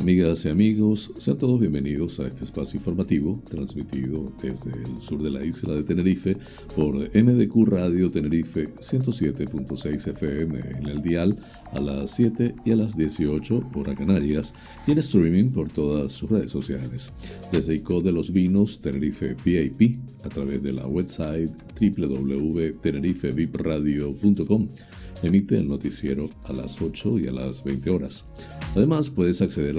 Amigas y amigos, sean todos bienvenidos a este espacio informativo transmitido desde el sur de la isla de Tenerife por MDQ Radio Tenerife 107.6 FM en el dial a las 7 y a las 18 hora Canarias y en streaming por todas sus redes sociales. Desde ICO de los Vinos Tenerife VIP a través de la website www.tenerifevipradio.com emite el noticiero a las 8 y a las 20 horas. Además, puedes acceder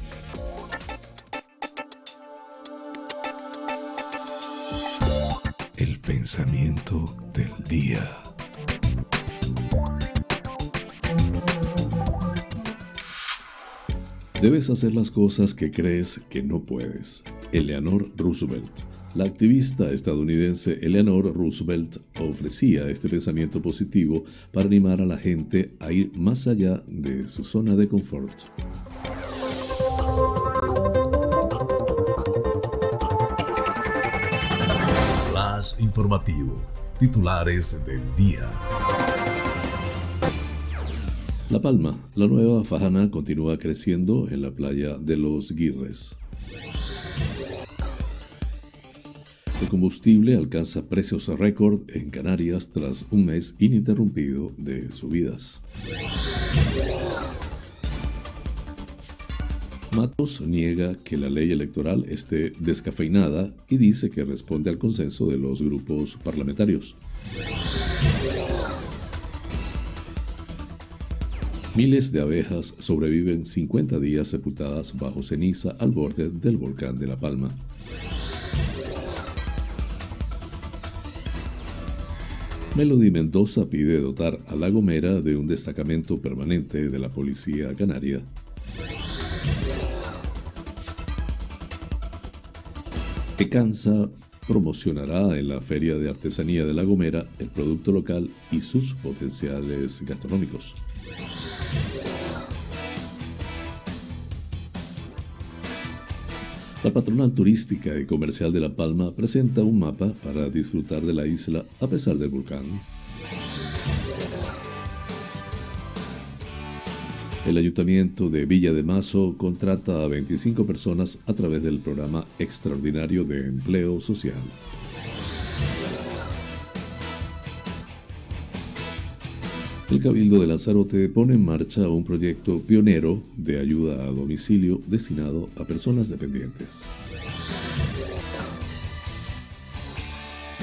Pensamiento del día. Debes hacer las cosas que crees que no puedes. Eleanor Roosevelt. La activista estadounidense Eleanor Roosevelt ofrecía este pensamiento positivo para animar a la gente a ir más allá de su zona de confort. Informativo. Titulares del día. La Palma, la nueva fajana continúa creciendo en la playa de los Guirres. El combustible alcanza precios récord en Canarias tras un mes ininterrumpido de subidas. Matos niega que la ley electoral esté descafeinada y dice que responde al consenso de los grupos parlamentarios. Miles de abejas sobreviven 50 días sepultadas bajo ceniza al borde del volcán de La Palma. Melody Mendoza pide dotar a La Gomera de un destacamento permanente de la Policía Canaria Ecansa promocionará en la Feria de Artesanía de La Gomera el producto local y sus potenciales gastronómicos. La patronal turística y comercial de La Palma presenta un mapa para disfrutar de la isla a pesar del volcán. El ayuntamiento de Villa de Mazo contrata a 25 personas a través del programa extraordinario de empleo social. El Cabildo de Lanzarote pone en marcha un proyecto pionero de ayuda a domicilio destinado a personas dependientes.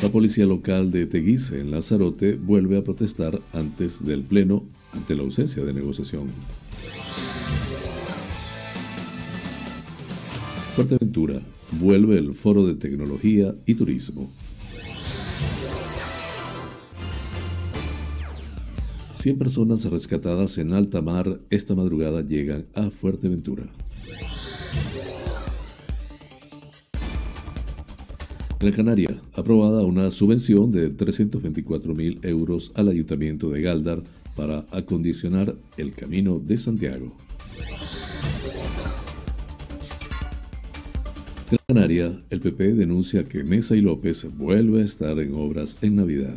La policía local de Teguise, en Lanzarote, vuelve a protestar antes del Pleno ante la ausencia de negociación. Fuerteventura vuelve el Foro de Tecnología y Turismo. 100 personas rescatadas en alta mar esta madrugada llegan a Fuerteventura. En Canaria, aprobada una subvención de 324.000 euros al Ayuntamiento de Galdar para acondicionar el Camino de Santiago. En Canaria, el PP denuncia que Mesa y López vuelve a estar en obras en Navidad.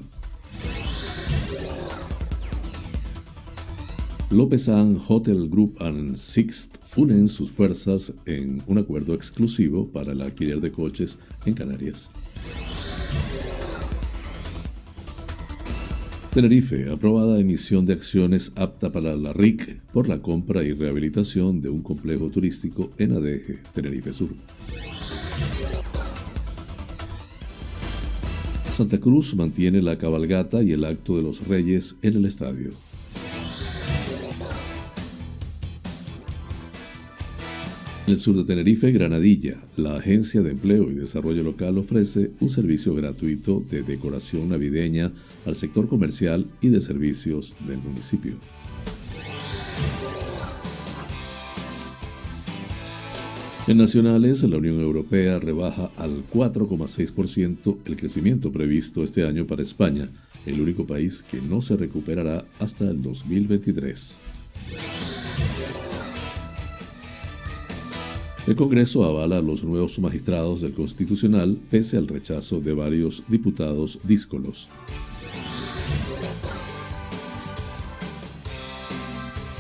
López and Hotel Group and Sixt unen sus fuerzas en un acuerdo exclusivo para el alquiler de coches en Canarias. Tenerife, aprobada emisión de acciones apta para la RIC por la compra y rehabilitación de un complejo turístico en Adeje, Tenerife Sur. Santa Cruz mantiene la cabalgata y el acto de los reyes en el estadio. En el sur de Tenerife, Granadilla, la Agencia de Empleo y Desarrollo Local ofrece un servicio gratuito de decoración navideña al sector comercial y de servicios del municipio. En nacionales, la Unión Europea rebaja al 4,6% el crecimiento previsto este año para España, el único país que no se recuperará hasta el 2023. El Congreso avala a los nuevos magistrados del Constitucional pese al rechazo de varios diputados díscolos.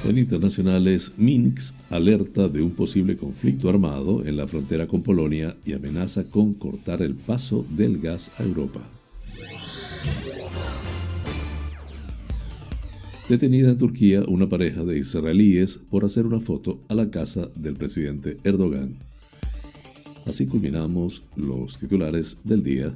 En internacionales, Minsk alerta de un posible conflicto armado en la frontera con Polonia y amenaza con cortar el paso del gas a Europa. Detenida en Turquía una pareja de israelíes por hacer una foto a la casa del presidente Erdogan. Así culminamos los titulares del día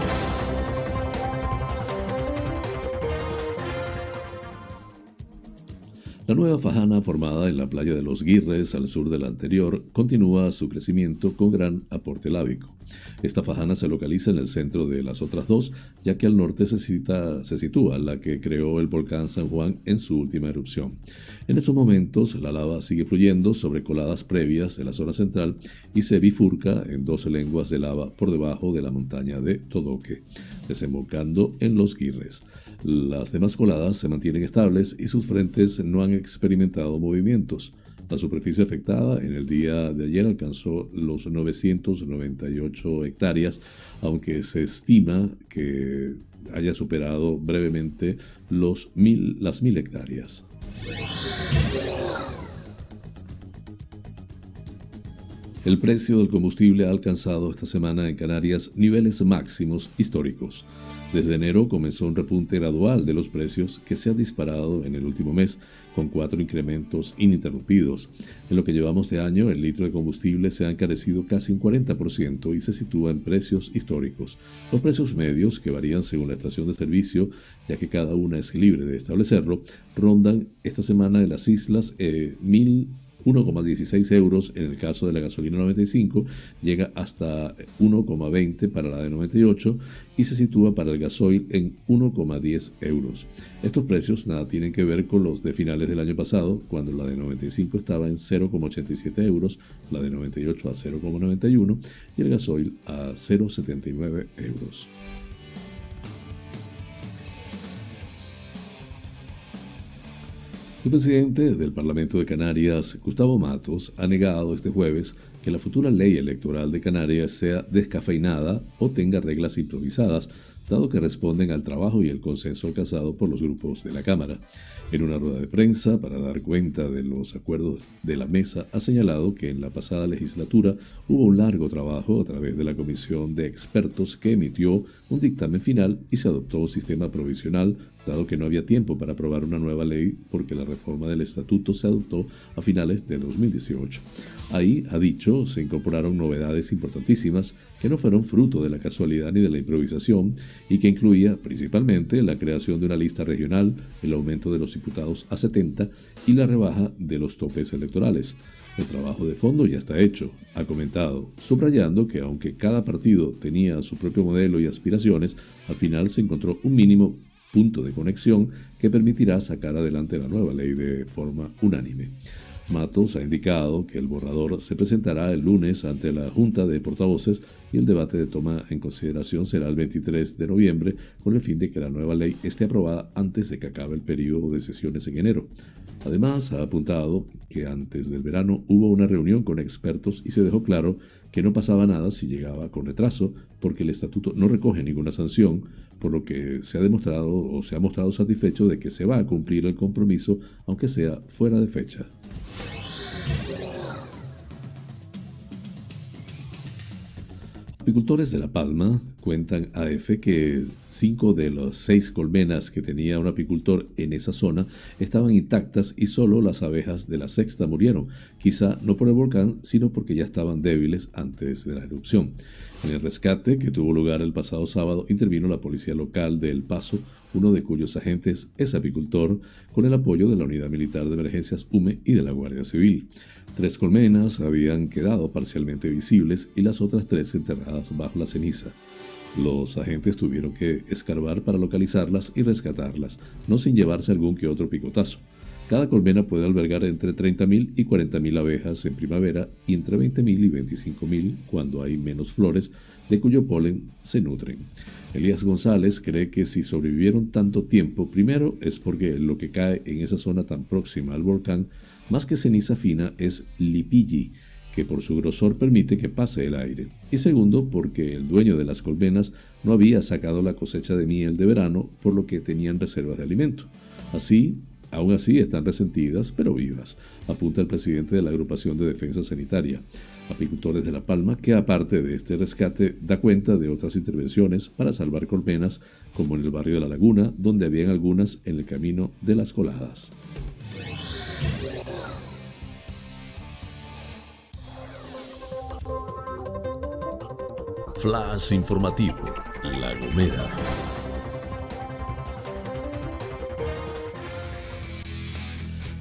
La nueva fajana formada en la playa de los Guirres al sur de la anterior continúa su crecimiento con gran aporte lábico. Esta fajana se localiza en el centro de las otras dos, ya que al norte se, sitúa la que creó el volcán San Juan en su última erupción. En estos momentos, la lava sigue fluyendo sobre coladas previas de la zona central y se bifurca en dos lenguas de lava por debajo de la montaña de Todoque, desembocando en los Guirres. Las demás coladas se mantienen estables y sus frentes no han experimentado movimientos. La superficie afectada en el día de ayer alcanzó los 998 hectáreas, aunque se estima que haya superado brevemente los mil, las mil hectáreas. El precio del combustible ha alcanzado esta semana en Canarias niveles máximos históricos. Desde enero comenzó un repunte gradual de los precios que se ha disparado en el último mes, con cuatro incrementos ininterrumpidos. En lo que llevamos de año, el litro de combustible se ha encarecido casi un 40% y se sitúa en precios históricos. Los precios medios, que varían según la estación de servicio, ya que cada una es libre de establecerlo, rondan esta semana en las islas eh, 1,16 euros en el caso de la gasolina 95, llega hasta 1,20 para la de 98 y se sitúa para el gasoil en 1,10 euros. Estos precios nada tienen que ver con los de finales del año pasado, cuando la de 95 estaba en 0,87 euros, la de 98 a 0,91 y el gasoil a 0,79 euros. El presidente del Parlamento de Canarias, Gustavo Matos, ha negado este jueves que la futura ley electoral de Canarias sea descafeinada o tenga reglas improvisadas, dado que responden al trabajo y el consenso alcanzado por los grupos de la Cámara. En una rueda de prensa para dar cuenta de los acuerdos de la mesa, ha señalado que en la pasada legislatura hubo un largo trabajo a través de la comisión de expertos que emitió un dictamen final y se adoptó un sistema provisional, dado que no había tiempo para aprobar una nueva ley porque la reforma del estatuto se adoptó a finales de 2018. Ahí, ha dicho, se incorporaron novedades importantísimas que no fueron fruto de la casualidad ni de la improvisación y que incluía principalmente la creación de una lista regional, el aumento de los diputados a 70 y la rebaja de los topes electorales. El trabajo de fondo ya está hecho, ha comentado, subrayando que aunque cada partido tenía su propio modelo y aspiraciones, al final se encontró un mínimo punto de conexión que permitirá sacar adelante la nueva ley de forma unánime. Matos ha indicado que el borrador se presentará el lunes ante la Junta de Portavoces y el debate de toma en consideración será el 23 de noviembre con el fin de que la nueva ley esté aprobada antes de que acabe el periodo de sesiones en enero. Además, ha apuntado que antes del verano hubo una reunión con expertos y se dejó claro que no pasaba nada si llegaba con retraso, porque el estatuto no recoge ninguna sanción, por lo que se ha demostrado o se ha mostrado satisfecho de que se va a cumplir el compromiso, aunque sea fuera de fecha. Apicultores de La Palma cuentan a EFE que cinco de las seis colmenas que tenía un apicultor en esa zona estaban intactas y solo las abejas de la sexta murieron, quizá no por el volcán, sino porque ya estaban débiles antes de la erupción. En el rescate que tuvo lugar el pasado sábado intervino la policía local de El Paso, uno de cuyos agentes es apicultor, con el apoyo de la Unidad Militar de Emergencias UME y de la Guardia Civil. Tres colmenas habían quedado parcialmente visibles y las otras tres enterradas bajo la ceniza. Los agentes tuvieron que escarbar para localizarlas y rescatarlas, no sin llevarse algún que otro picotazo. Cada colmena puede albergar entre 30.000 y 40.000 abejas en primavera y entre 20.000 y 25.000 cuando hay menos flores, de cuyo polen se nutren. Elías González cree que si sobrevivieron tanto tiempo, primero es porque lo que cae en esa zona tan próxima al volcán, más que ceniza fina, es lipilli, que por su grosor permite que pase el aire. Y segundo, porque el dueño de las colmenas no había sacado la cosecha de miel de verano, por lo que tenían reservas de alimento. Así, Aún así están resentidas, pero vivas, apunta el presidente de la Agrupación de Defensa Sanitaria. Apicultores de La Palma, que aparte de este rescate, da cuenta de otras intervenciones para salvar colmenas, como en el barrio de La Laguna, donde habían algunas en el camino de las coladas. Flash informativo, La Gomera.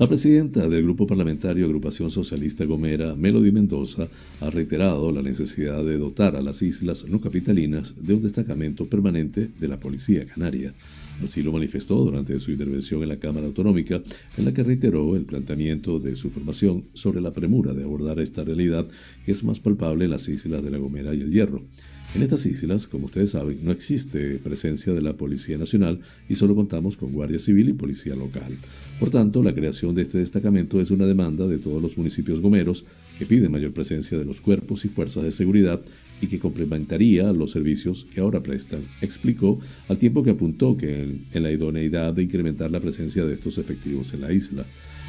La presidenta del Grupo Parlamentario Agrupación Socialista Gomera, Melody Mendoza, ha reiterado la necesidad de dotar a las islas no capitalinas de un destacamento permanente de la Policía Canaria. Así lo manifestó durante su intervención en la Cámara Autonómica, en la que reiteró el planteamiento de su formación sobre la premura de abordar esta realidad que es más palpable en las islas de La Gomera y el Hierro. En estas islas, como ustedes saben, no existe presencia de la Policía Nacional y solo contamos con Guardia Civil y Policía Local. Por tanto, la creación de este destacamento es una demanda de todos los municipios gomeros que piden mayor presencia de los cuerpos y fuerzas de seguridad y que complementaría los servicios que ahora prestan, explicó, al tiempo que apuntó que en la idoneidad de incrementar la presencia de estos efectivos en la isla.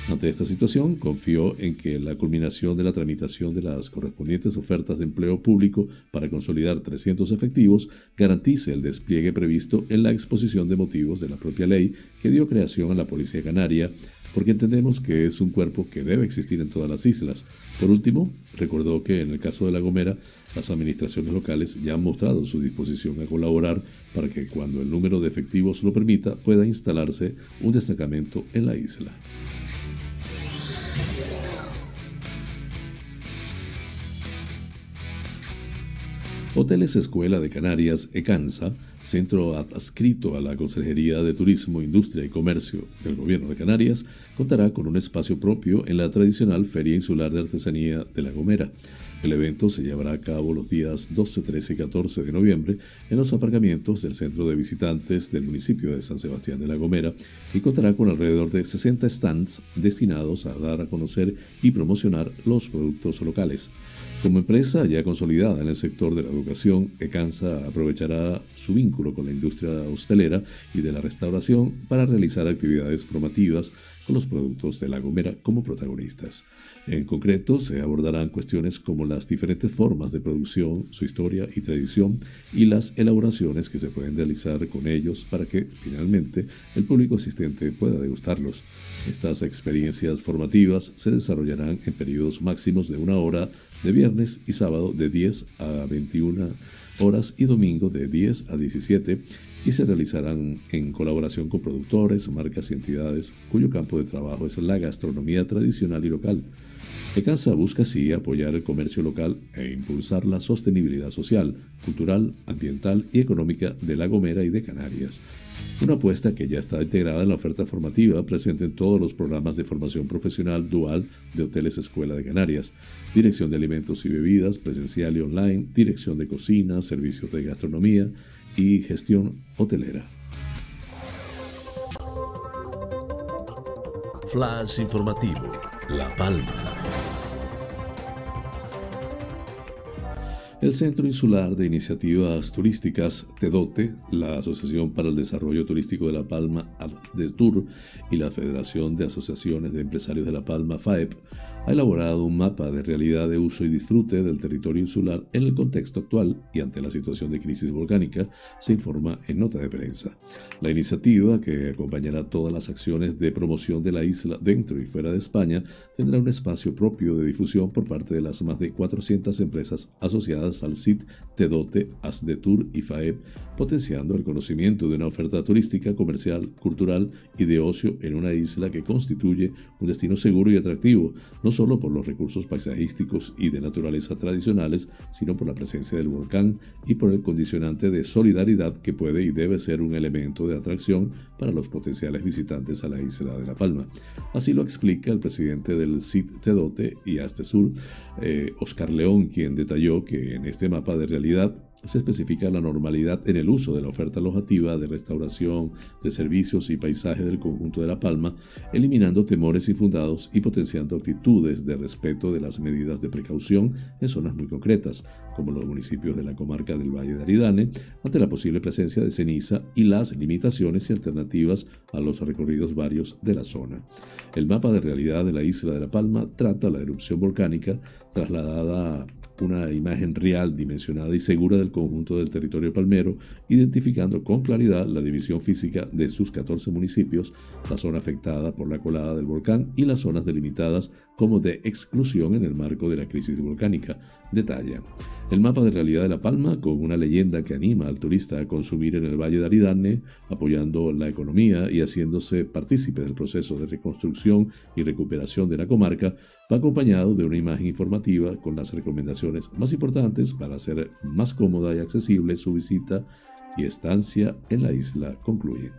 Ante esta situación, confió en que la culminación de la tramitación de las correspondientes ofertas de empleo público para consolidar 300 efectivos garantice el despliegue previsto en la exposición de motivos de la propia ley que dio creación a la Policía Canaria, porque entendemos que es un cuerpo que debe existir en todas las islas. Por último, recordó que en el caso de La Gomera, las administraciones locales ya han mostrado su disposición a colaborar para que cuando el número de efectivos lo permita pueda instalarse un destacamento en la isla. Hoteles Escuela de Canarias, ECANSA, centro adscrito a la Consejería de Turismo, Industria y Comercio del Gobierno de Canarias, contará con un espacio propio en la tradicional Feria Insular de Artesanía de La Gomera. El evento se llevará a cabo los días 12, 13 y 14 de noviembre en los aparcamientos del Centro de Visitantes del municipio de San Sebastián de La Gomera y contará con alrededor de 60 stands destinados a dar a conocer y promocionar los productos locales. Como empresa ya consolidada en el sector de la educación, ECANSA aprovechará su vínculo con la industria hostelera y de la restauración para realizar actividades formativas los productos de La Gomera como protagonistas. En concreto, se abordarán cuestiones como las diferentes formas de producción, su historia y tradición y las elaboraciones que se pueden realizar con ellos para que finalmente el público asistente pueda degustarlos. Estas experiencias formativas se desarrollarán en periodos máximos de una hora de viernes y sábado de 10 a 21 horas y domingo de 10 a 17 y se realizarán en colaboración con productores, marcas y entidades cuyo campo de trabajo es la gastronomía tradicional y local. ECASA busca así apoyar el comercio local e impulsar la sostenibilidad social, cultural, ambiental y económica de La Gomera y de Canarias. Una apuesta que ya está integrada en la oferta formativa presente en todos los programas de formación profesional dual de Hoteles Escuela de Canarias, Dirección de Alimentos y Bebidas, presencial y online, Dirección de Cocina, Servicios de Gastronomía y Gestión Hotelera. Flash informativo, La Palma. El Centro Insular de Iniciativas Turísticas, TEDOTE, la Asociación para el Desarrollo Turístico de La Palma, Tour y la Federación de Asociaciones de Empresarios de La Palma, FAEP, ha elaborado un mapa de realidad de uso y disfrute del territorio insular en el contexto actual y ante la situación de crisis volcánica, se informa en nota de prensa. La iniciativa, que acompañará todas las acciones de promoción de la isla dentro y fuera de España, tendrá un espacio propio de difusión por parte de las más de 400 empresas asociadas al SIT, TEDOTE, ASDETUR y FAEP, potenciando el conocimiento de una oferta turística, comercial, cultural y de ocio en una isla que constituye un destino seguro y atractivo, solo por los recursos paisajísticos y de naturaleza tradicionales, sino por la presencia del volcán y por el condicionante de solidaridad que puede y debe ser un elemento de atracción para los potenciales visitantes a la isla de La Palma. Así lo explica el presidente del CIT Tedote y Astesur, eh, Oscar León, quien detalló que en este mapa de realidad se especifica la normalidad en el uso de la oferta alojativa de restauración, de servicios y paisaje del conjunto de La Palma, eliminando temores infundados y potenciando actitudes de respeto de las medidas de precaución en zonas muy concretas, como los municipios de la comarca del Valle de Aridane, ante la posible presencia de ceniza y las limitaciones y alternativas a los recorridos varios de la zona. El mapa de realidad de la isla de La Palma trata la erupción volcánica trasladada una imagen real, dimensionada y segura del conjunto del territorio palmero, identificando con claridad la división física de sus 14 municipios, la zona afectada por la colada del volcán y las zonas delimitadas como de exclusión en el marco de la crisis volcánica. Detalla. El mapa de realidad de La Palma, con una leyenda que anima al turista a consumir en el Valle de Aridane, apoyando la economía y haciéndose partícipe del proceso de reconstrucción y recuperación de la comarca, va acompañado de una imagen informativa con las recomendaciones más importantes para hacer más cómoda y accesible su visita y estancia en la isla, concluye.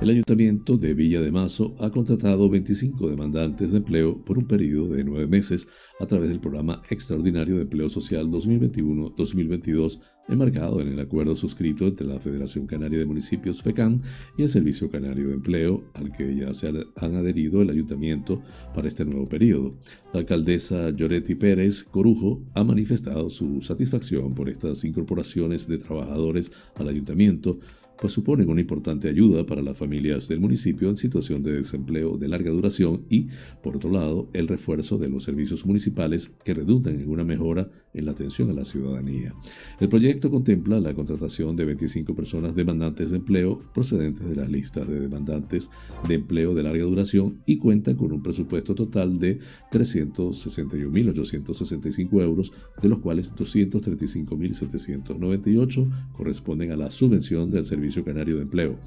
El Ayuntamiento de Villa de Mazo ha contratado 25 demandantes de empleo por un periodo de nueve meses a través del Programa Extraordinario de Empleo Social 2021-2022, enmarcado en el acuerdo suscrito entre la Federación Canaria de Municipios FECAM y el Servicio Canario de Empleo, al que ya se han adherido el Ayuntamiento para este nuevo periodo. La alcaldesa Lloretti Pérez Corujo ha manifestado su satisfacción por estas incorporaciones de trabajadores al Ayuntamiento, pues suponen una importante ayuda para las familias del municipio en situación de desempleo de larga duración y, por otro lado, el refuerzo de los servicios municipales que redundan en una mejora en la atención a la ciudadanía. El proyecto contempla la contratación de 25 personas demandantes de empleo procedentes de las listas de demandantes de empleo de larga duración y cuenta con un presupuesto total de 361.865 euros, de los cuales 235.798 corresponden a la subvención del Servicio Canario de Empleo.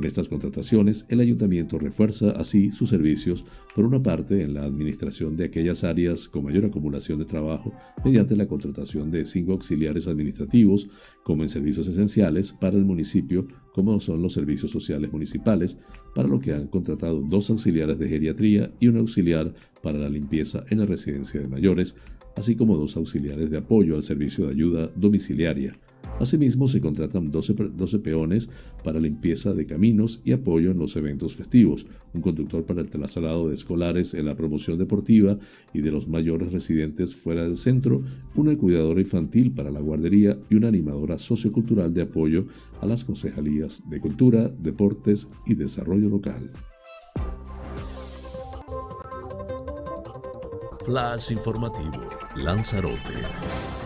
Con estas contrataciones, el ayuntamiento refuerza así sus servicios, por una parte, en la administración de aquellas áreas con mayor acumulación de trabajo, mediante la contratación de cinco auxiliares administrativos, como en servicios esenciales para el municipio, como son los servicios sociales municipales, para lo que han contratado dos auxiliares de geriatría y un auxiliar para la limpieza en la residencia de mayores, así como dos auxiliares de apoyo al servicio de ayuda domiciliaria. Asimismo, se contratan 12, peones para limpieza de caminos y apoyo en los eventos festivos, un conductor para el traslado de escolares en la promoción deportiva y de los mayores residentes fuera del centro, una cuidadora infantil para la guardería y una animadora sociocultural de apoyo a las concejalías de Cultura, Deportes y Desarrollo Local. Flash informativo, Lanzarote.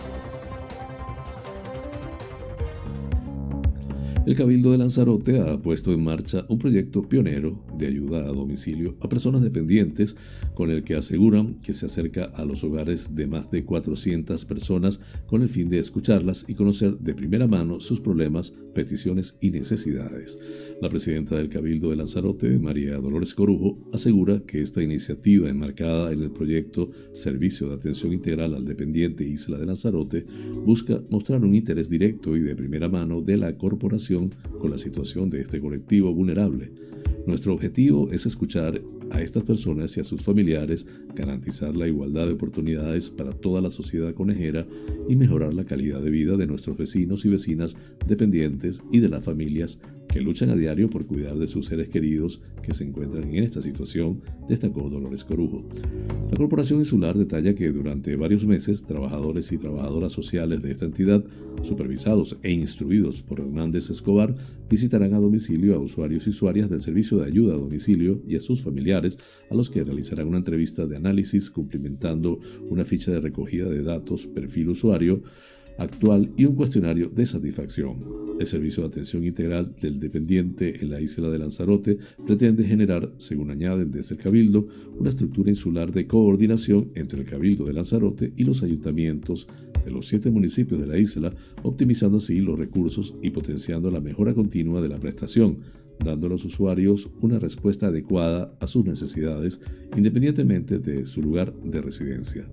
El Cabildo de Lanzarote ha puesto en marcha un proyecto pionero de ayuda a domicilio a personas dependientes con el que aseguran que se acerca a los hogares de más de 400 personas con el fin de escucharlas y conocer de primera mano sus problemas, peticiones y necesidades. La presidenta del Cabildo de Lanzarote, María Dolores Corujo, asegura que esta iniciativa enmarcada en el proyecto Servicio de Atención Integral al Dependiente Isla de Lanzarote busca mostrar un interés directo y de primera mano de la corporación con la situación de este colectivo vulnerable. Nuestro objetivo es escuchar a estas personas y a sus familiares, garantizar la igualdad de oportunidades para toda la sociedad conejera y mejorar la calidad de vida de nuestros vecinos y vecinas dependientes y de las familias que luchan a diario por cuidar de sus seres queridos que se encuentran en esta situación, destacó Dolores Corujo. La Corporación Insular detalla que durante varios meses trabajadores y trabajadoras sociales de esta entidad, supervisados e instruidos por Hernández Escobar, visitarán a domicilio a usuarios y usuarias del servicio de ayuda a domicilio y a sus familiares, a los que realizarán una entrevista de análisis cumplimentando una ficha de recogida de datos, perfil usuario, actual y un cuestionario de satisfacción. El servicio de atención integral del dependiente en la isla de Lanzarote pretende generar, según añaden desde el Cabildo, una estructura insular de coordinación entre el Cabildo de Lanzarote y los ayuntamientos de los siete municipios de la isla, optimizando así los recursos y potenciando la mejora continua de la prestación, dando a los usuarios una respuesta adecuada a sus necesidades independientemente de su lugar de residencia.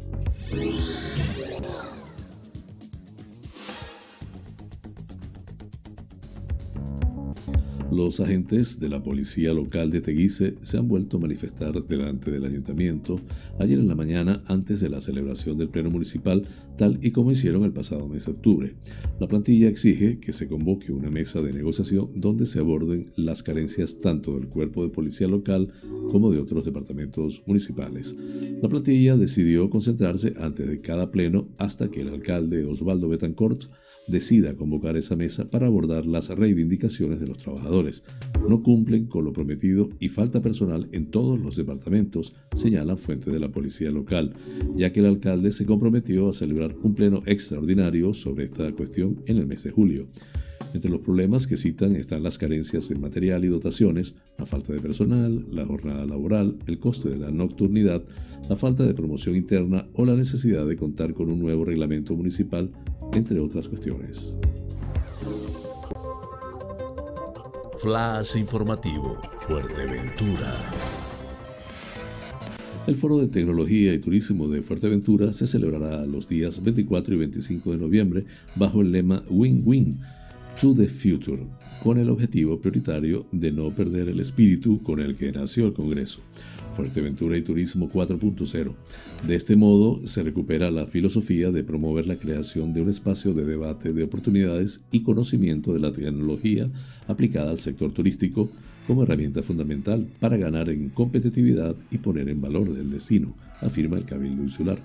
Los agentes de la policía local de Teguise se han vuelto a manifestar delante del ayuntamiento ayer en la mañana antes de la celebración del pleno municipal, tal y como hicieron el pasado mes de octubre. La plantilla exige que se convoque una mesa de negociación donde se aborden las carencias tanto del cuerpo de policía local como de otros departamentos municipales. La plantilla decidió concentrarse antes de cada pleno hasta que el alcalde Osvaldo Betancourt decida convocar esa mesa para abordar las reivindicaciones de los trabajadores. No cumplen con lo prometido y falta personal en todos los departamentos, señalan fuentes de la policía local, ya que el alcalde se comprometió a celebrar un pleno extraordinario sobre esta cuestión en el mes de julio. Entre los problemas que citan están las carencias en material y dotaciones, la falta de personal, la jornada laboral, el coste de la nocturnidad, la falta de promoción interna o la necesidad de contar con un nuevo reglamento municipal, entre otras cuestiones. Flash informativo, Fuerteventura. El Foro de Tecnología y Turismo de Fuerteventura se celebrará los días 24 y 25 de noviembre bajo el lema Win-Win to the Future, con el objetivo prioritario de no perder el espíritu con el que nació el Congreso. Fuerteventura y Turismo 4.0. De este modo, se recupera la filosofía de promover la creación de un espacio de debate de oportunidades y conocimiento de la tecnología aplicada al sector turístico como herramienta fundamental para ganar en competitividad y poner en valor el destino, afirma el Cabildo Insular.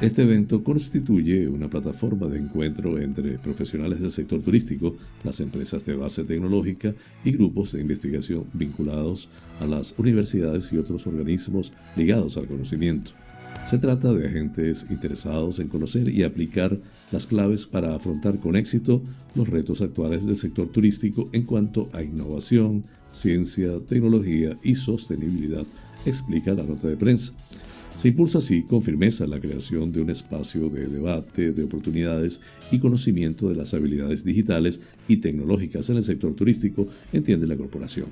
Este evento constituye una plataforma de encuentro entre profesionales del sector turístico, las empresas de base tecnológica y grupos de investigación vinculados a las universidades y otros organismos ligados al conocimiento. Se trata de agentes interesados en conocer y aplicar las claves para afrontar con éxito los retos actuales del sector turístico en cuanto a innovación, ciencia, tecnología y sostenibilidad, explica la nota de prensa. Se impulsa así con firmeza la creación de un espacio de debate, de oportunidades y conocimiento de las habilidades digitales y tecnológicas en el sector turístico, entiende la corporación.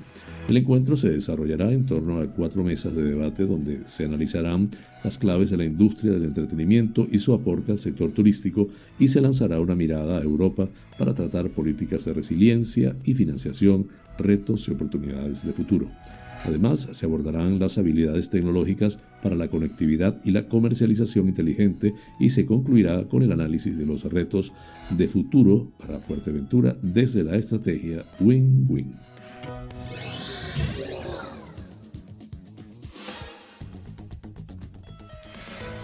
El encuentro se desarrollará en torno a cuatro mesas de debate donde se analizarán las claves de la industria del entretenimiento y su aporte al sector turístico y se lanzará una mirada a Europa para tratar políticas de resiliencia y financiación, retos y oportunidades de futuro. Además, se abordarán las habilidades tecnológicas para la conectividad y la comercialización inteligente y se concluirá con el análisis de los retos de futuro para Fuerteventura desde la estrategia Win-Win.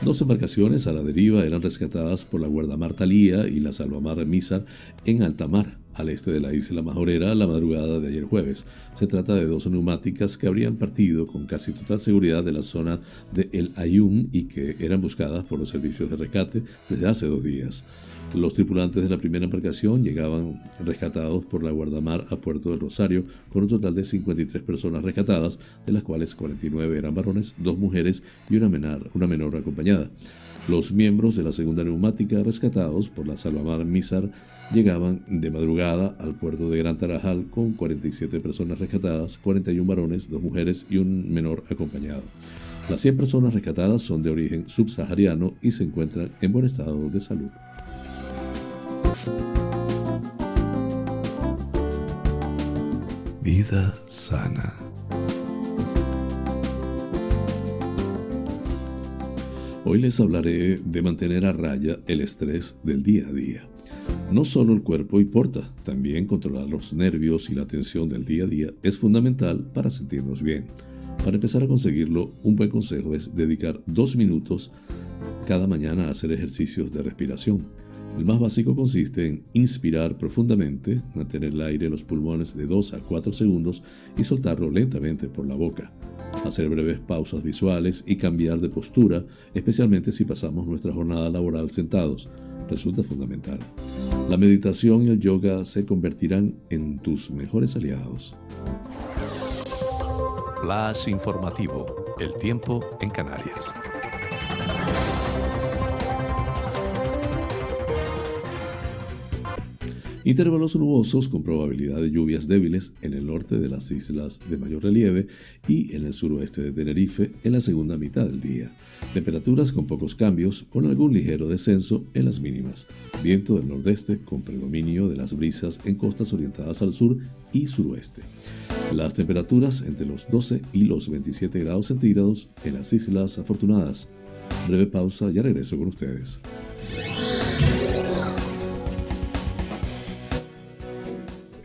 Dos embarcaciones a la deriva eran rescatadas por la guardamar Talía y la salvamar Misa en alta mar al este de la isla Majorera la madrugada de ayer jueves. Se trata de dos neumáticas que habrían partido con casi total seguridad de la zona de El Ayun y que eran buscadas por los servicios de rescate desde hace dos días. Los tripulantes de la primera embarcación llegaban rescatados por la guardamar a Puerto del Rosario con un total de 53 personas rescatadas, de las cuales 49 eran varones, dos mujeres y una menor, una menor acompañada. Los miembros de la segunda neumática rescatados por la Salvamar Mizar llegaban de madrugada al puerto de Gran Tarajal con 47 personas rescatadas, 41 varones, dos mujeres y un menor acompañado. Las 100 personas rescatadas son de origen subsahariano y se encuentran en buen estado de salud. Vida sana. Hoy les hablaré de mantener a raya el estrés del día a día. No solo el cuerpo importa, también controlar los nervios y la tensión del día a día es fundamental para sentirnos bien. Para empezar a conseguirlo, un buen consejo es dedicar dos minutos cada mañana a hacer ejercicios de respiración. El más básico consiste en inspirar profundamente, mantener el aire en los pulmones de 2 a 4 segundos y soltarlo lentamente por la boca. Hacer breves pausas visuales y cambiar de postura, especialmente si pasamos nuestra jornada laboral sentados, resulta fundamental. La meditación y el yoga se convertirán en tus mejores aliados. Flash informativo. El tiempo en Canarias. Intervalos nubosos con probabilidad de lluvias débiles en el norte de las islas de mayor relieve y en el suroeste de Tenerife en la segunda mitad del día. Temperaturas con pocos cambios, con algún ligero descenso en las mínimas. Viento del nordeste con predominio de las brisas en costas orientadas al sur y suroeste. Las temperaturas entre los 12 y los 27 grados centígrados en las Islas Afortunadas. Breve pausa, ya regreso con ustedes.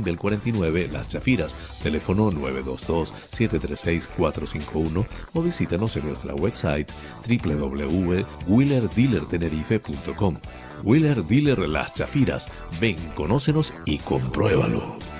Tembel 49 Las Chafiras, teléfono 922-736-451 o visítanos en nuestra website www.wheelerdealertenerife.com. Wheeler Dealer Las Chafiras. Ven, conócenos y compruébalo.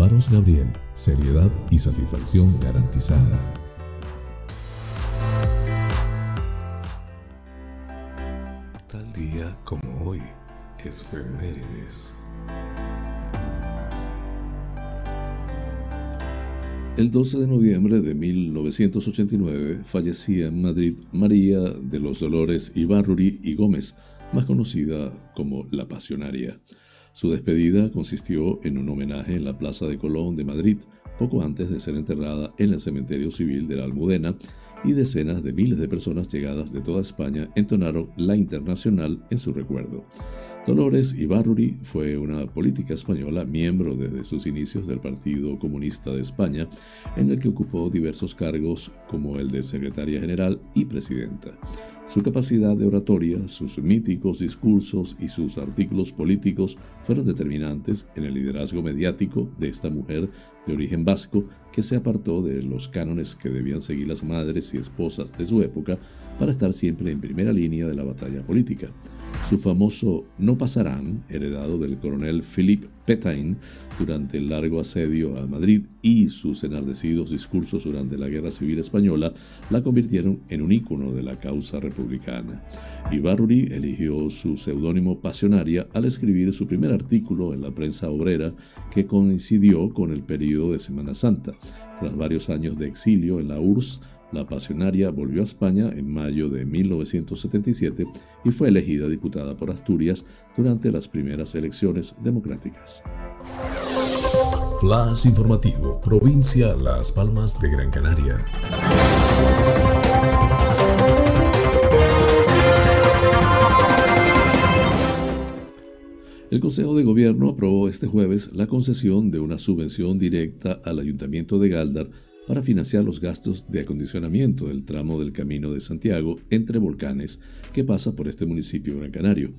Faros Gabriel, seriedad y satisfacción garantizada. Tal día como hoy, es Femérides. El 12 de noviembre de 1989 fallecía en Madrid María de los Dolores Ibarruri y Gómez, más conocida como La Pasionaria. Su despedida consistió en un homenaje en la Plaza de Colón de Madrid, poco antes de ser enterrada en el cementerio civil de la Almudena, y decenas de miles de personas llegadas de toda España entonaron la internacional en su recuerdo. Dolores Ibarruri fue una política española, miembro desde sus inicios del Partido Comunista de España, en el que ocupó diversos cargos como el de secretaria general y presidenta. Su capacidad de oratoria, sus míticos discursos y sus artículos políticos fueron determinantes en el liderazgo mediático de esta mujer de origen vasco que se apartó de los cánones que debían seguir las madres y esposas de su época para estar siempre en primera línea de la batalla política. Su famoso No pasarán, heredado del coronel Philippe Pétain durante el largo asedio a Madrid y sus enardecidos discursos durante la Guerra Civil Española, la convirtieron en un ícono de la causa republicana. Ibarruri eligió su seudónimo Pasionaria al escribir su primer artículo en la prensa obrera que coincidió con el periodo de Semana Santa. Tras varios años de exilio en la URSS, la pasionaria volvió a España en mayo de 1977 y fue elegida diputada por Asturias durante las primeras elecciones democráticas. Flash informativo, provincia Las Palmas de Gran Canaria. El Consejo de Gobierno aprobó este jueves la concesión de una subvención directa al Ayuntamiento de Galdar para financiar los gastos de acondicionamiento del tramo del Camino de Santiago entre volcanes que pasa por este municipio gran canario.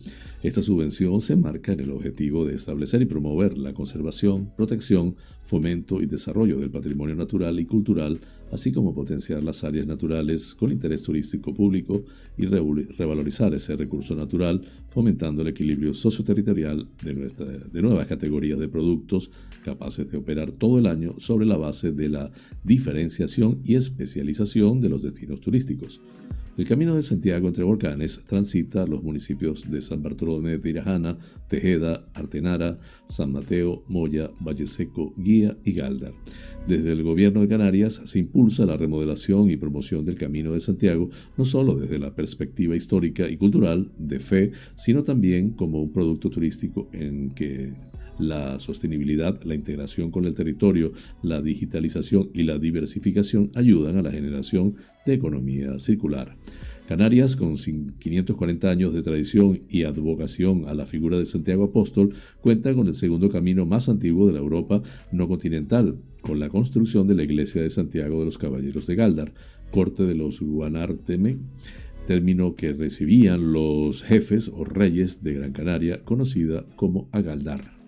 Esta subvención se marca en el objetivo de establecer y promover la conservación, protección, fomento y desarrollo del patrimonio natural y cultural así como potenciar las áreas naturales con interés turístico público y revalorizar ese recurso natural, fomentando el equilibrio socioterritorial de, de nuevas categorías de productos capaces de operar todo el año sobre la base de la diferenciación y especialización de los destinos turísticos. El Camino de Santiago entre volcanes transita los municipios de San Bartolomé de Irajana, Tejeda, Artenara, San Mateo, Moya, Valle Seco, Guía y Galdar. Desde el gobierno de Canarias se impulsa la remodelación y promoción del Camino de Santiago, no solo desde la perspectiva histórica y cultural de fe, sino también como un producto turístico en que la sostenibilidad, la integración con el territorio, la digitalización y la diversificación ayudan a la generación de economía circular. Canarias, con 540 años de tradición y advocación a la figura de Santiago Apóstol, cuenta con el segundo camino más antiguo de la Europa no continental, con la construcción de la iglesia de Santiago de los Caballeros de Galdar, corte de los Guanarteme, término que recibían los jefes o reyes de Gran Canaria, conocida como Agaldar.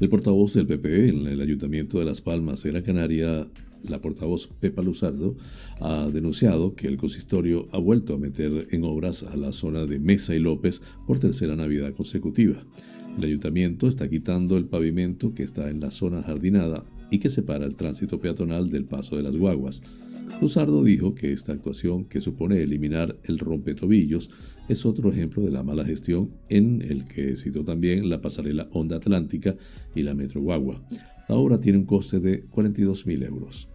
El portavoz del PP en el Ayuntamiento de Las Palmas de Gran Canaria, la portavoz Pepa Luzardo, ha denunciado que el consistorio ha vuelto a meter en obras a la zona de Mesa y López por tercera Navidad consecutiva. El ayuntamiento está quitando el pavimento que está en la zona jardinada y que separa el tránsito peatonal del paso de las guaguas. Luzardo dijo que esta actuación, que supone eliminar el rompetobillos, es otro ejemplo de la mala gestión en el que citó también la pasarela Onda Atlántica y la Metro Guagua. La obra tiene un coste de 42.000 euros.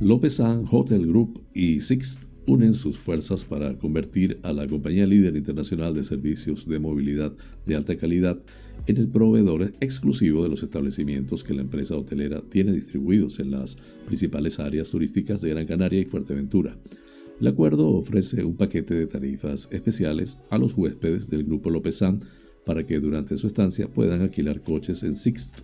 López Hotel Group y Sixt unen sus fuerzas para convertir a la compañía líder internacional de servicios de movilidad de alta calidad en el proveedor exclusivo de los establecimientos que la empresa hotelera tiene distribuidos en las principales áreas turísticas de Gran Canaria y Fuerteventura. El acuerdo ofrece un paquete de tarifas especiales a los huéspedes del Grupo Lópezán para que durante su estancia puedan alquilar coches en Sixt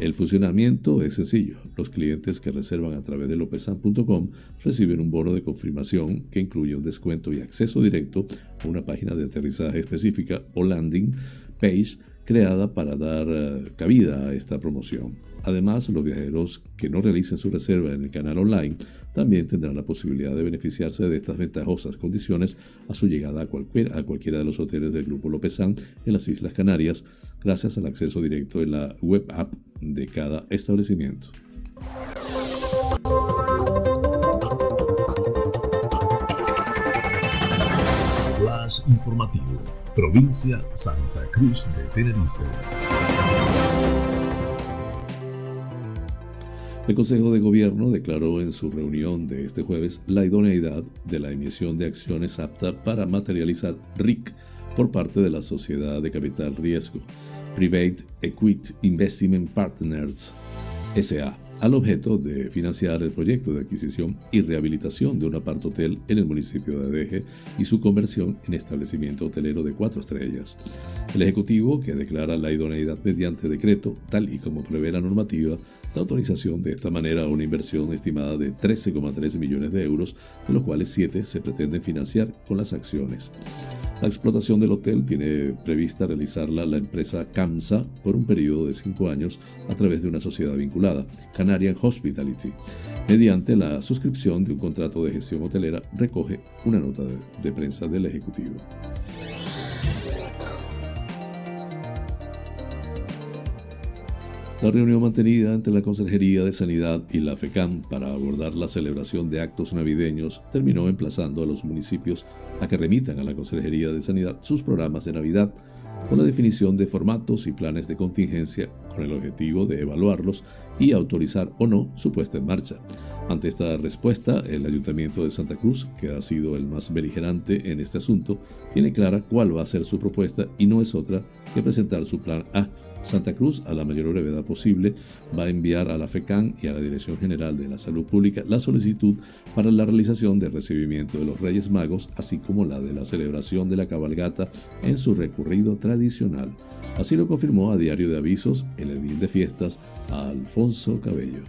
el funcionamiento es sencillo. Los clientes que reservan a través de lopesan.com reciben un bono de confirmación que incluye un descuento y acceso directo a una página de aterrizaje específica o landing page creada para dar eh, cabida a esta promoción. Además, los viajeros que no realicen su reserva en el canal online también tendrán la posibilidad de beneficiarse de estas ventajosas condiciones a su llegada a, cualquier, a cualquiera de los hoteles del Grupo Lopezán en las Islas Canarias, gracias al acceso directo en la web app de cada establecimiento. Provincia Santa Cruz de Tenerife. El Consejo de Gobierno declaró en su reunión de este jueves la idoneidad de la emisión de acciones apta para materializar RIC por parte de la Sociedad de Capital Riesgo, Private Equity Investment Partners, SA, al objeto de financiar el proyecto de adquisición y rehabilitación de un apart hotel en el municipio de Adeje y su conversión en establecimiento hotelero de cuatro estrellas. El Ejecutivo, que declara la idoneidad mediante decreto, tal y como prevé la normativa, da autorización de esta manera a una inversión estimada de 13,3 millones de euros, de los cuales 7 se pretenden financiar con las acciones. La explotación del hotel tiene prevista realizarla la empresa CAMSA por un periodo de cinco años a través de una sociedad vinculada, Canarian Hospitality. Mediante la suscripción de un contrato de gestión hotelera, recoge una nota de, de prensa del Ejecutivo. La reunión mantenida entre la Consejería de Sanidad y la FECAM para abordar la celebración de actos navideños terminó emplazando a los municipios a que remitan a la Consejería de Sanidad sus programas de Navidad con la definición de formatos y planes de contingencia con el objetivo de evaluarlos y autorizar o no su puesta en marcha. Ante esta respuesta, el Ayuntamiento de Santa Cruz, que ha sido el más beligerante en este asunto, tiene clara cuál va a ser su propuesta y no es otra que presentar su plan A. Santa Cruz, a la mayor brevedad posible, va a enviar a la FECAN y a la Dirección General de la Salud Pública la solicitud para la realización del recibimiento de los Reyes Magos, así como la de la celebración de la cabalgata en su recorrido tradicional. Así lo confirmó a Diario de Avisos el edil de fiestas Alfonso Cabello.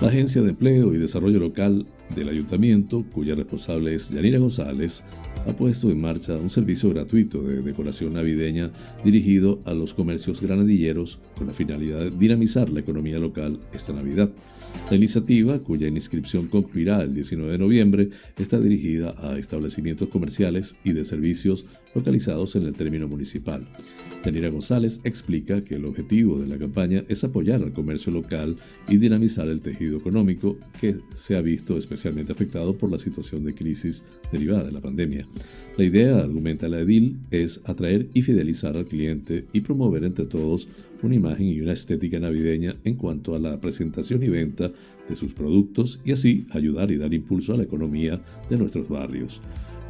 La Agencia de Empleo y Desarrollo Local del Ayuntamiento, cuya responsable es Yanira González, ha puesto en marcha un servicio gratuito de decoración navideña dirigido a los comercios granadilleros con la finalidad de dinamizar la economía local esta Navidad. La iniciativa, cuya inscripción concluirá el 19 de noviembre, está dirigida a establecimientos comerciales y de servicios localizados en el término municipal. Danira González explica que el objetivo de la campaña es apoyar al comercio local y dinamizar el tejido económico que se ha visto especialmente afectado por la situación de crisis derivada de la pandemia. La idea, argumenta la edil, es atraer y fidelizar al cliente y promover entre todos una imagen y una estética navideña en cuanto a la presentación y venta de sus productos y así ayudar y dar impulso a la economía de nuestros barrios.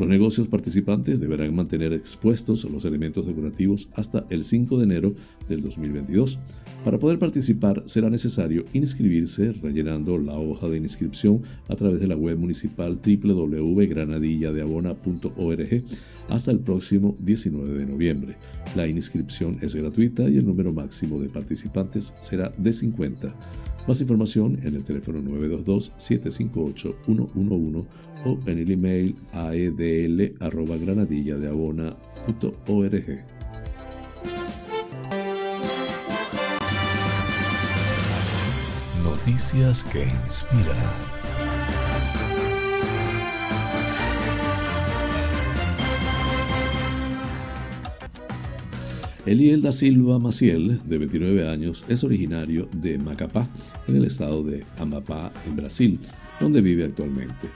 Los negocios participantes deberán mantener expuestos los elementos decorativos hasta el 5 de enero del 2022. Para poder participar será necesario inscribirse rellenando la hoja de inscripción a través de la web municipal www.granadilladeabona.org hasta el próximo 19 de noviembre. La inscripción es gratuita y el número máximo de participantes será de 50. Más información en el teléfono 922-758-111 o en el email aedl.granadilladeabona.org. Noticias que inspiran. Eliel da Silva Maciel, de 29 años, es originario de Macapá, en el estado de Amapá, en Brasil, donde vive actualmente.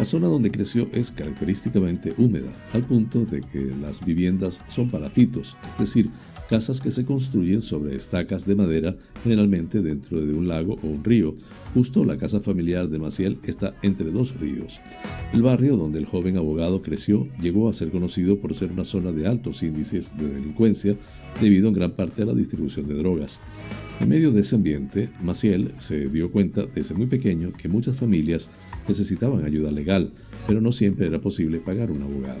La zona donde creció es característicamente húmeda, al punto de que las viviendas son palafitos, es decir, casas que se construyen sobre estacas de madera, generalmente dentro de un lago o un río. Justo la casa familiar de Maciel está entre dos ríos. El barrio donde el joven abogado creció llegó a ser conocido por ser una zona de altos índices de delincuencia debido en gran parte a la distribución de drogas. En medio de ese ambiente, Maciel se dio cuenta desde muy pequeño que muchas familias necesitaban ayuda legal, pero no siempre era posible pagar un abogado.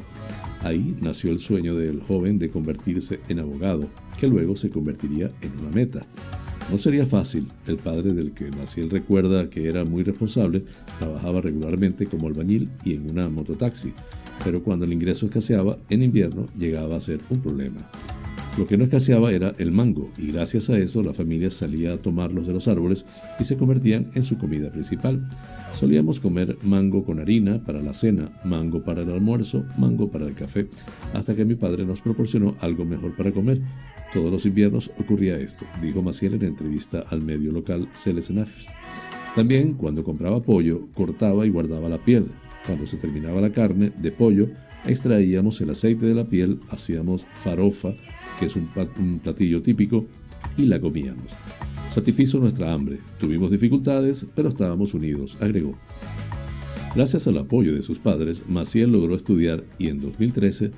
Ahí nació el sueño del joven de convertirse en abogado, que luego se convertiría en una meta. No sería fácil. El padre del que Maciel recuerda que era muy responsable trabajaba regularmente como albañil y en una mototaxi, pero cuando el ingreso escaseaba en invierno llegaba a ser un problema. Lo que no escaseaba era el mango, y gracias a eso la familia salía a tomarlos de los árboles y se convertían en su comida principal. Solíamos comer mango con harina para la cena, mango para el almuerzo, mango para el café, hasta que mi padre nos proporcionó algo mejor para comer. Todos los inviernos ocurría esto, dijo Maciel en entrevista al medio local Celes También cuando compraba pollo, cortaba y guardaba la piel. Cuando se terminaba la carne de pollo, extraíamos el aceite de la piel, hacíamos farofa, que es un, platillo típico, y la comíamos. Satisfizo nuestra hambre. Tuvimos dificultades, pero estábamos unidos, agregó. Gracias al apoyo de sus padres, Maciel logró estudiar y en 2013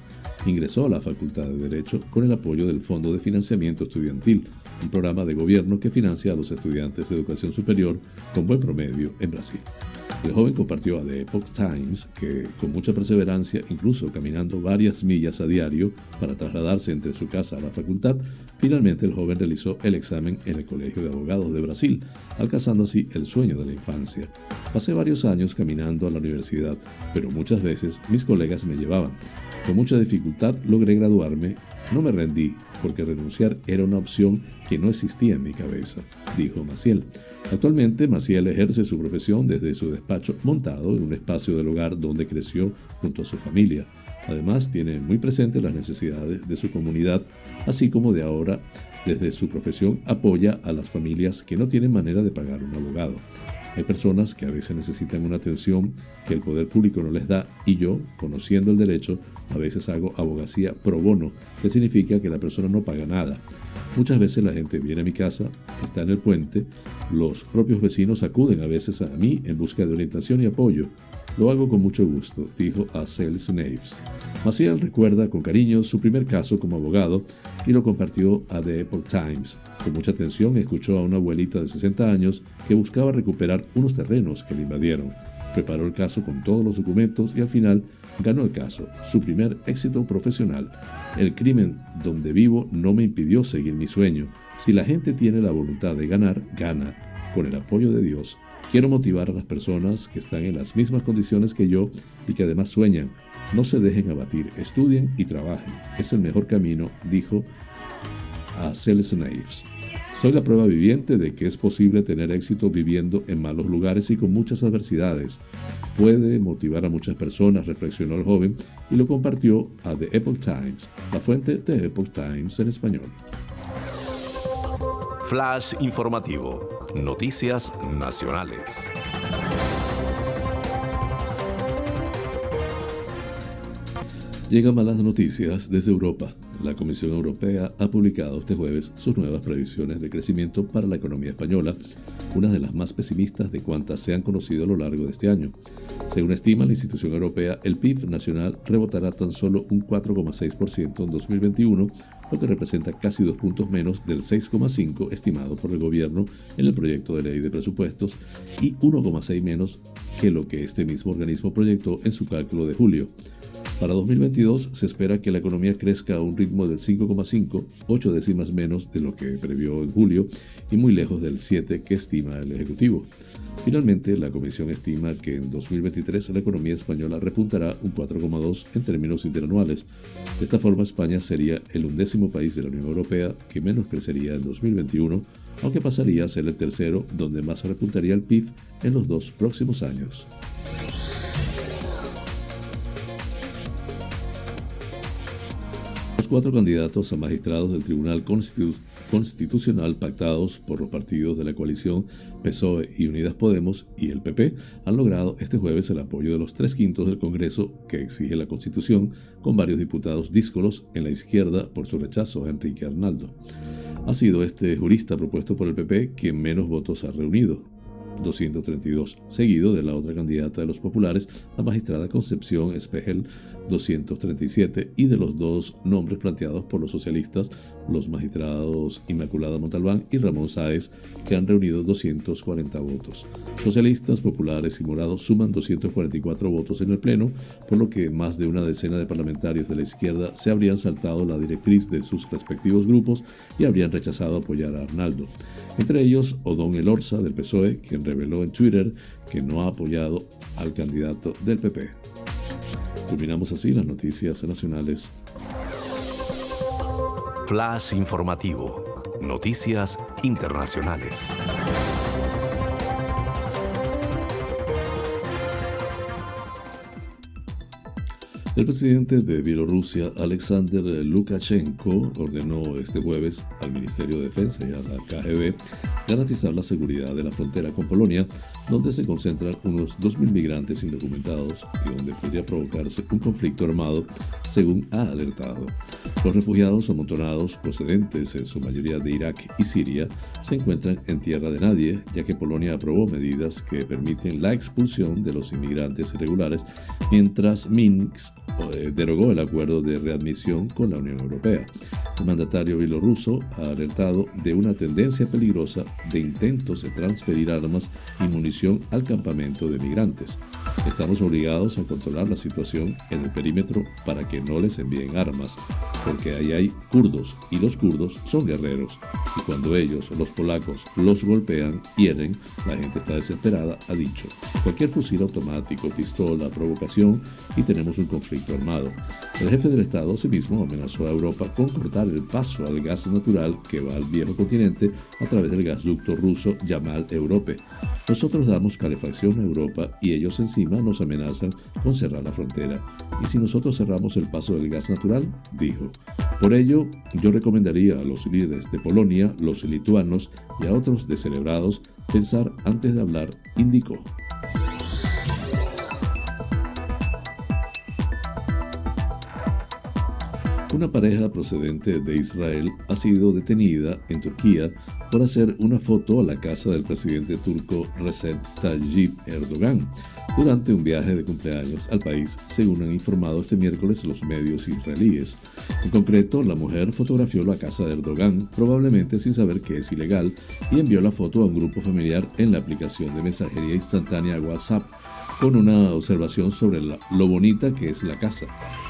ingresó a la Facultad de Derecho con el apoyo del Fondo de Financiamiento Estudiantil, un programa de gobierno que financia a los estudiantes de educación superior con buen promedio en Brasil. El joven compartió a The Epoch Times que, con mucha perseverancia, incluso caminando varias millas a diario para trasladarse entre su casa a la facultad, finalmente el joven realizó el examen en el Colegio de Abogados de Brasil, alcanzando así el sueño de la infancia. Pasé varios años caminando a la universidad, pero muchas veces mis colegas me llevaban. Con mucha dificultad logré graduarme. No me rendí, porque renunciar era una opción que no existía en mi cabeza, dijo Maciel. Actualmente, Maciel ejerce su profesión desde su despacho montado en un espacio del hogar donde creció junto a su familia. Además, tiene muy presente las necesidades de su comunidad, así como de ahora, desde su profesión, apoya a las familias que no tienen manera de pagar un abogado. Hay personas que a veces necesitan una atención que el poder público no les da y yo, conociendo el derecho, a veces hago abogacía pro bono, que significa que la persona no paga nada. Muchas veces la gente viene a mi casa, está en el puente, los propios vecinos acuden a veces a mí en busca de orientación y apoyo. Lo hago con mucho gusto, dijo a Sales Naves. Maciel recuerda con cariño su primer caso como abogado y lo compartió a The Epoch Times. Con mucha atención escuchó a una abuelita de 60 años que buscaba recuperar unos terrenos que le invadieron. Preparó el caso con todos los documentos y al final ganó el caso, su primer éxito profesional. El crimen donde vivo no me impidió seguir mi sueño. Si la gente tiene la voluntad de ganar, gana. Con el apoyo de Dios, Quiero motivar a las personas que están en las mismas condiciones que yo y que además sueñan. No se dejen abatir, estudien y trabajen. Es el mejor camino, dijo a Celes Naves. Soy la prueba viviente de que es posible tener éxito viviendo en malos lugares y con muchas adversidades. Puede motivar a muchas personas, reflexionó el joven y lo compartió a The Epoch Times, la fuente de Epoch Times en español. Flash informativo. Noticias nacionales. Llegan malas noticias desde Europa. La Comisión Europea ha publicado este jueves sus nuevas previsiones de crecimiento para la economía española, una de las más pesimistas de cuantas se han conocido a lo largo de este año. Según estima la institución europea, el PIB nacional rebotará tan solo un 4,6% en 2021, lo que representa casi dos puntos menos del 6,5 estimado por el gobierno en el proyecto de ley de presupuestos y 1,6 menos que lo que este mismo organismo proyectó en su cálculo de julio. Para 2022 se espera que la economía crezca a un ritmo del 5,5, 8 décimas menos de lo que previó en julio y muy lejos del 7 que estima el Ejecutivo. Finalmente, la Comisión estima que en 2023 la economía española repuntará un 4,2 en términos interanuales. De esta forma, España sería el undécimo país de la Unión Europea que menos crecería en 2021, aunque pasaría a ser el tercero donde más repuntaría el PIB en los dos próximos años. Los cuatro candidatos a magistrados del Tribunal Constitucional pactados por los partidos de la coalición PSOE y Unidas Podemos y el PP han logrado este jueves el apoyo de los tres quintos del Congreso que exige la Constitución, con varios diputados díscolos en la izquierda por su rechazo a Enrique Arnaldo. Ha sido este jurista propuesto por el PP quien menos votos ha reunido, 232, seguido de la otra candidata de los populares, la magistrada Concepción Espejel, 237, y de los dos nombres planteados por los socialistas, los magistrados Inmaculada Montalbán y Ramón Sáez, que han reunido 240 votos. Socialistas, populares y morados suman 244 votos en el Pleno, por lo que más de una decena de parlamentarios de la izquierda se habrían saltado la directriz de sus respectivos grupos y habrían rechazado apoyar a Arnaldo. Entre ellos, Odón Elorza, del PSOE, quien reveló en Twitter que no ha apoyado al candidato del PP. Culminamos así las noticias nacionales. Flash informativo. Noticias internacionales. El presidente de Bielorrusia, Alexander Lukashenko, ordenó este jueves al Ministerio de Defensa y a la KGB garantizar la seguridad de la frontera con Polonia, donde se concentran unos 2.000 migrantes indocumentados y donde podría provocarse un conflicto armado, según ha alertado. Los refugiados amontonados, procedentes en su mayoría de Irak y Siria, se encuentran en tierra de nadie, ya que Polonia aprobó medidas que permiten la expulsión de los inmigrantes irregulares, mientras Minsk derogó el acuerdo de readmisión con la Unión Europea. El mandatario bielorruso ha alertado de una tendencia peligrosa de intentos de transferir armas y munición al campamento de migrantes. Estamos obligados a controlar la situación en el perímetro para que no les envíen armas, porque ahí hay kurdos y los kurdos son guerreros. Y cuando ellos, los polacos, los golpean, hieren, la gente está desesperada, ha dicho. Cualquier fusil automático, pistola, provocación y tenemos un conflicto armado. El jefe del Estado asimismo amenazó a Europa con cortar el paso al gas natural que va al viejo continente a través del gasducto ruso Yamal Europe. Nosotros damos calefacción a Europa y ellos encima nos amenazan con cerrar la frontera. ¿Y si nosotros cerramos el paso del gas natural? Dijo. Por ello, yo recomendaría a los líderes de Polonia, los lituanos y a otros descelebrados pensar antes de hablar, indicó. Una pareja procedente de Israel ha sido detenida en Turquía por hacer una foto a la casa del presidente turco Recep Tayyip Erdogan durante un viaje de cumpleaños al país, según han informado este miércoles los medios israelíes. En concreto, la mujer fotografió la casa de Erdogan, probablemente sin saber que es ilegal, y envió la foto a un grupo familiar en la aplicación de mensajería instantánea WhatsApp con una observación sobre lo bonita que es la casa.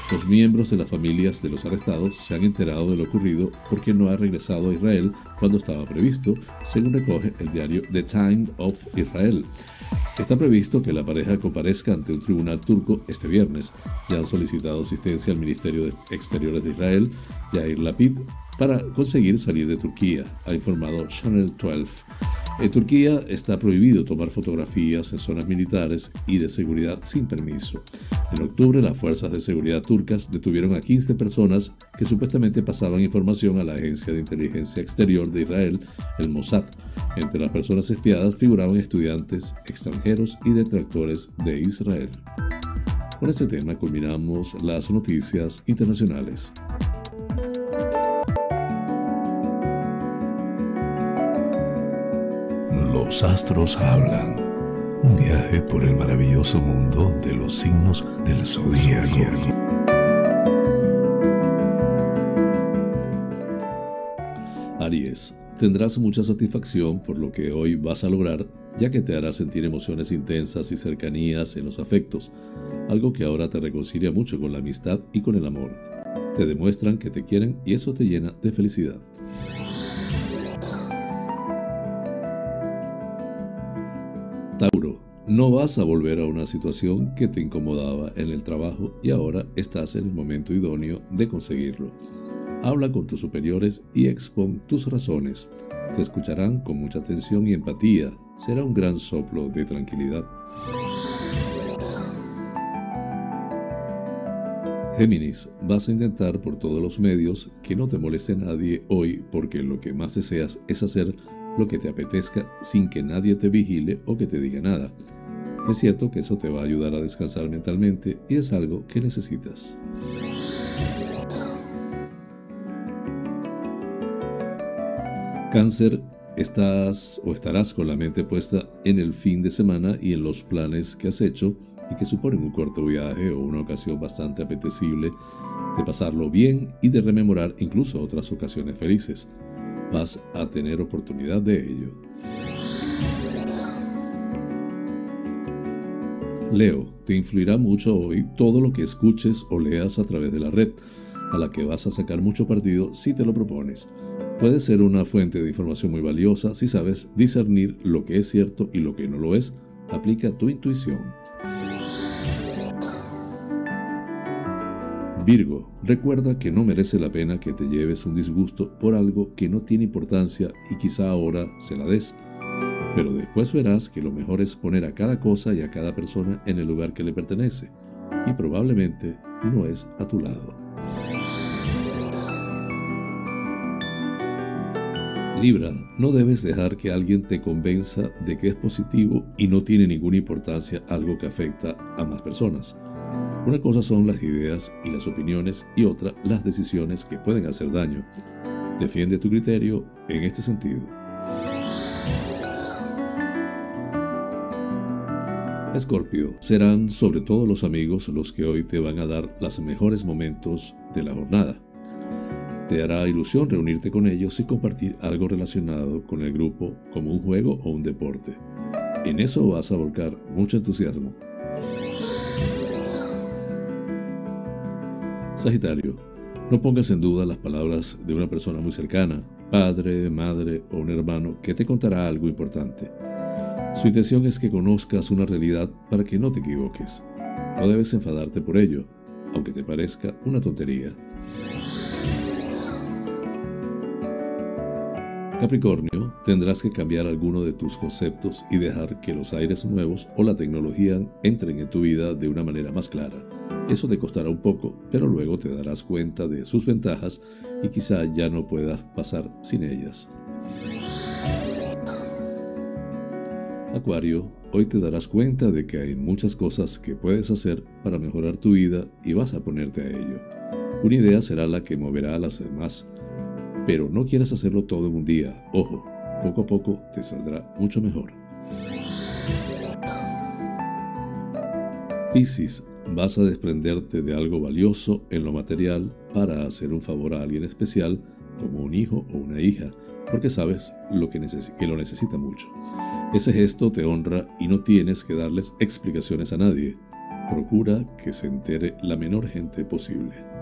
Los miembros de las familias de los arrestados se han enterado de lo ocurrido porque no ha regresado a Israel cuando estaba previsto, según recoge el diario The Time of Israel. Está previsto que la pareja comparezca ante un tribunal turco este viernes. Ya han solicitado asistencia al Ministerio de Exteriores de Israel, Yair Lapid, para conseguir salir de Turquía, ha informado Channel 12. En Turquía está prohibido tomar fotografías en zonas militares y de seguridad sin permiso. En octubre, las fuerzas de seguridad turcas detuvieron a 15 personas que supuestamente pasaban información a la Agencia de Inteligencia Exterior de Israel, el Mossad. Entre las personas espiadas figuraban estudiantes extranjeros y detractores de Israel. Con este tema culminamos las noticias internacionales. Los astros hablan. Un viaje por el maravilloso mundo de los signos del zodiaco. Aries, tendrás mucha satisfacción por lo que hoy vas a lograr, ya que te hará sentir emociones intensas y cercanías en los afectos, algo que ahora te reconcilia mucho con la amistad y con el amor. Te demuestran que te quieren y eso te llena de felicidad. No vas a volver a una situación que te incomodaba en el trabajo y ahora estás en el momento idóneo de conseguirlo. Habla con tus superiores y expon tus razones. Te escucharán con mucha atención y empatía. Será un gran soplo de tranquilidad. Géminis, vas a intentar por todos los medios que no te moleste nadie hoy porque lo que más deseas es hacer lo que te apetezca sin que nadie te vigile o que te diga nada. Es cierto que eso te va a ayudar a descansar mentalmente y es algo que necesitas. Cáncer, estás o estarás con la mente puesta en el fin de semana y en los planes que has hecho y que suponen un corto viaje o una ocasión bastante apetecible de pasarlo bien y de rememorar incluso otras ocasiones felices vas a tener oportunidad de ello. Leo, te influirá mucho hoy todo lo que escuches o leas a través de la red, a la que vas a sacar mucho partido si te lo propones. Puede ser una fuente de información muy valiosa si sabes discernir lo que es cierto y lo que no lo es. Aplica tu intuición. Virgo, recuerda que no merece la pena que te lleves un disgusto por algo que no tiene importancia y quizá ahora se la des. Pero después verás que lo mejor es poner a cada cosa y a cada persona en el lugar que le pertenece. Y probablemente no es a tu lado. Libra, no debes dejar que alguien te convenza de que es positivo y no tiene ninguna importancia algo que afecta a más personas. Una cosa son las ideas y las opiniones y otra las decisiones que pueden hacer daño. Defiende tu criterio en este sentido. Escorpio, serán sobre todo los amigos los que hoy te van a dar los mejores momentos de la jornada. Te hará ilusión reunirte con ellos y compartir algo relacionado con el grupo como un juego o un deporte. En eso vas a volcar mucho entusiasmo. Sagitario, no pongas en duda las palabras de una persona muy cercana, padre, madre o un hermano que te contará algo importante. Su intención es que conozcas una realidad para que no te equivoques. No debes enfadarte por ello, aunque te parezca una tontería. Capricornio, tendrás que cambiar alguno de tus conceptos y dejar que los aires nuevos o la tecnología entren en tu vida de una manera más clara. Eso te costará un poco, pero luego te darás cuenta de sus ventajas y quizá ya no puedas pasar sin ellas. Acuario, hoy te darás cuenta de que hay muchas cosas que puedes hacer para mejorar tu vida y vas a ponerte a ello. Una idea será la que moverá a las demás pero no quieras hacerlo todo en un día. Ojo, poco a poco te saldrá mucho mejor. Piscis, vas a desprenderte de algo valioso en lo material para hacer un favor a alguien especial, como un hijo o una hija, porque sabes lo que, que lo necesita mucho. Ese gesto te honra y no tienes que darles explicaciones a nadie. Procura que se entere la menor gente posible.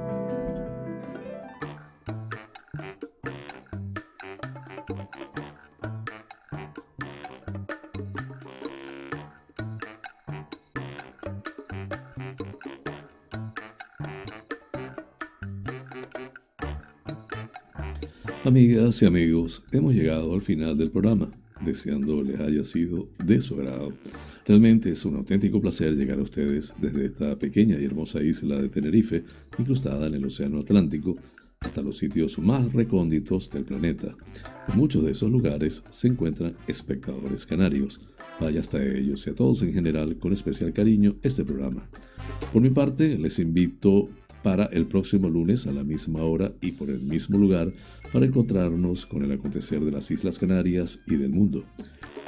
Amigas y amigos, hemos llegado al final del programa, deseando les haya sido de su agrado. Realmente es un auténtico placer llegar a ustedes desde esta pequeña y hermosa isla de Tenerife, incrustada en el Océano Atlántico, hasta los sitios más recónditos del planeta. En muchos de esos lugares se encuentran espectadores canarios. Vaya hasta ellos y a todos en general con especial cariño este programa. Por mi parte, les invito para el próximo lunes a la misma hora y por el mismo lugar para encontrarnos con el acontecer de las Islas Canarias y del mundo.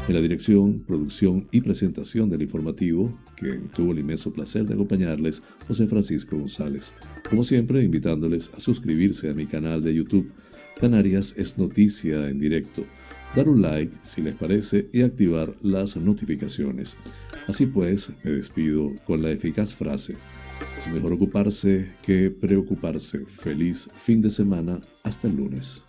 En la dirección, producción y presentación del informativo, que tuvo el inmenso placer de acompañarles, José Francisco González. Como siempre, invitándoles a suscribirse a mi canal de YouTube, Canarias es Noticia en directo, dar un like si les parece y activar las notificaciones. Así pues, me despido con la eficaz frase, es mejor ocuparse que preocuparse. Feliz fin de semana. Hasta el lunes.